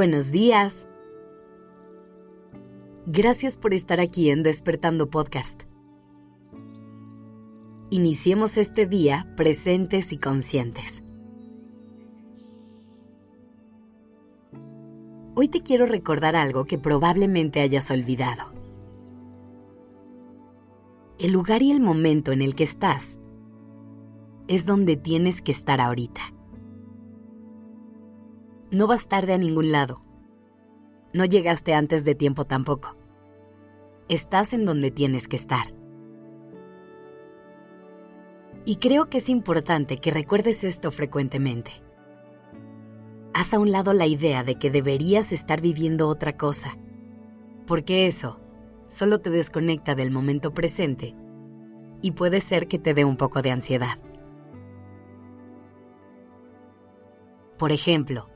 Buenos días. Gracias por estar aquí en Despertando Podcast. Iniciemos este día presentes y conscientes. Hoy te quiero recordar algo que probablemente hayas olvidado. El lugar y el momento en el que estás es donde tienes que estar ahorita. No vas tarde a ningún lado. No llegaste antes de tiempo tampoco. Estás en donde tienes que estar. Y creo que es importante que recuerdes esto frecuentemente. Haz a un lado la idea de que deberías estar viviendo otra cosa, porque eso solo te desconecta del momento presente y puede ser que te dé un poco de ansiedad. Por ejemplo,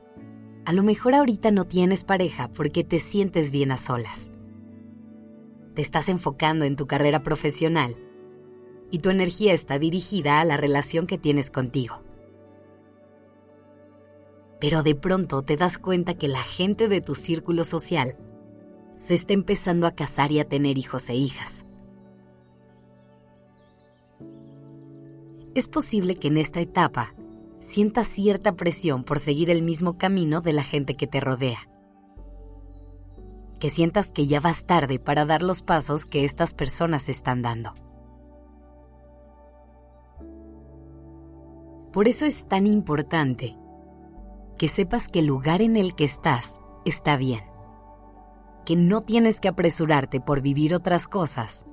a lo mejor ahorita no tienes pareja porque te sientes bien a solas. Te estás enfocando en tu carrera profesional y tu energía está dirigida a la relación que tienes contigo. Pero de pronto te das cuenta que la gente de tu círculo social se está empezando a casar y a tener hijos e hijas. Es posible que en esta etapa sientas cierta presión por seguir el mismo camino de la gente que te rodea. Que sientas que ya vas tarde para dar los pasos que estas personas están dando. Por eso es tan importante que sepas que el lugar en el que estás está bien. Que no tienes que apresurarte por vivir otras cosas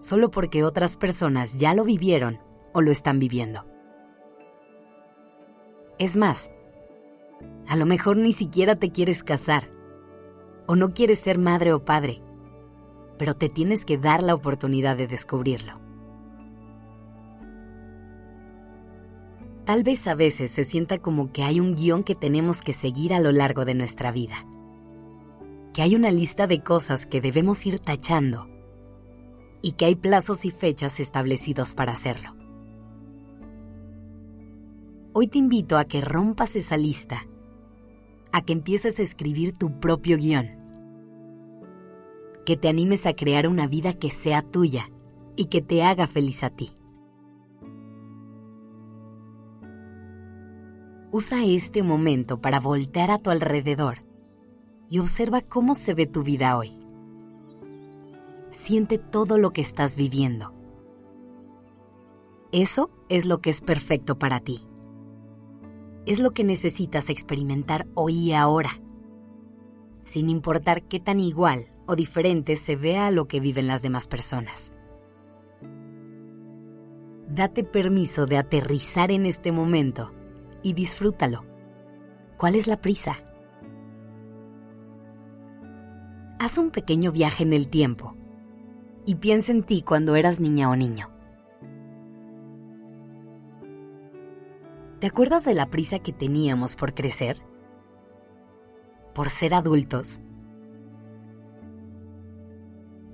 solo porque otras personas ya lo vivieron o lo están viviendo. Es más, a lo mejor ni siquiera te quieres casar o no quieres ser madre o padre, pero te tienes que dar la oportunidad de descubrirlo. Tal vez a veces se sienta como que hay un guion que tenemos que seguir a lo largo de nuestra vida, que hay una lista de cosas que debemos ir tachando y que hay plazos y fechas establecidos para hacerlo. Hoy te invito a que rompas esa lista, a que empieces a escribir tu propio guion, que te animes a crear una vida que sea tuya y que te haga feliz a ti. Usa este momento para voltear a tu alrededor y observa cómo se ve tu vida hoy. Siente todo lo que estás viviendo. Eso es lo que es perfecto para ti es lo que necesitas experimentar hoy y ahora, sin importar qué tan igual o diferente se vea a lo que viven las demás personas. Date permiso de aterrizar en este momento y disfrútalo. ¿Cuál es la prisa? Haz un pequeño viaje en el tiempo y piensa en ti cuando eras niña o niño. ¿Te acuerdas de la prisa que teníamos por crecer? ¿Por ser adultos?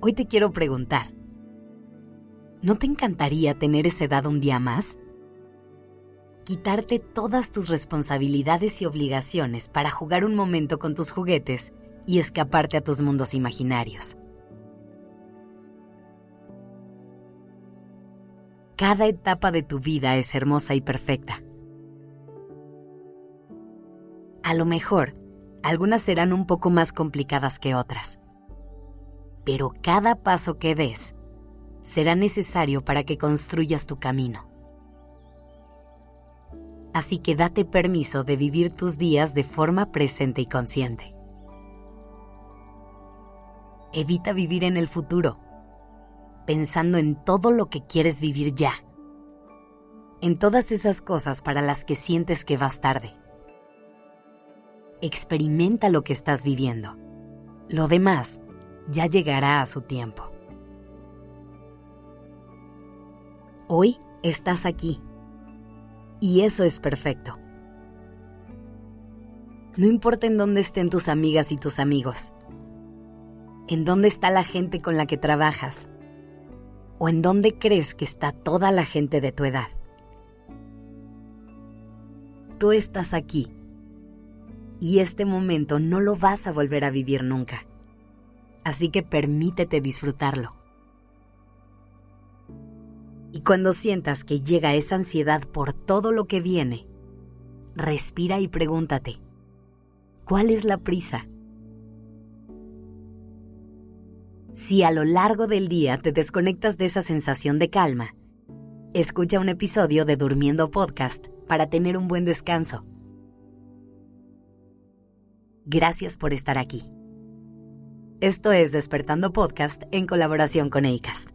Hoy te quiero preguntar, ¿no te encantaría tener esa edad un día más? Quitarte todas tus responsabilidades y obligaciones para jugar un momento con tus juguetes y escaparte a tus mundos imaginarios. Cada etapa de tu vida es hermosa y perfecta a lo mejor, algunas serán un poco más complicadas que otras. Pero cada paso que des será necesario para que construyas tu camino. Así que date permiso de vivir tus días de forma presente y consciente. Evita vivir en el futuro, pensando en todo lo que quieres vivir ya, en todas esas cosas para las que sientes que vas tarde experimenta lo que estás viviendo. Lo demás ya llegará a su tiempo. Hoy estás aquí y eso es perfecto. No importa en dónde estén tus amigas y tus amigos, en dónde está la gente con la que trabajas o en dónde crees que está toda la gente de tu edad. Tú estás aquí y este momento no lo vas a volver a vivir nunca. Así que permítete disfrutarlo. Y cuando sientas que llega esa ansiedad por todo lo que viene, respira y pregúntate, ¿cuál es la prisa? Si a lo largo del día te desconectas de esa sensación de calma, escucha un episodio de Durmiendo Podcast para tener un buen descanso. Gracias por estar aquí. Esto es Despertando Podcast en colaboración con ACAST.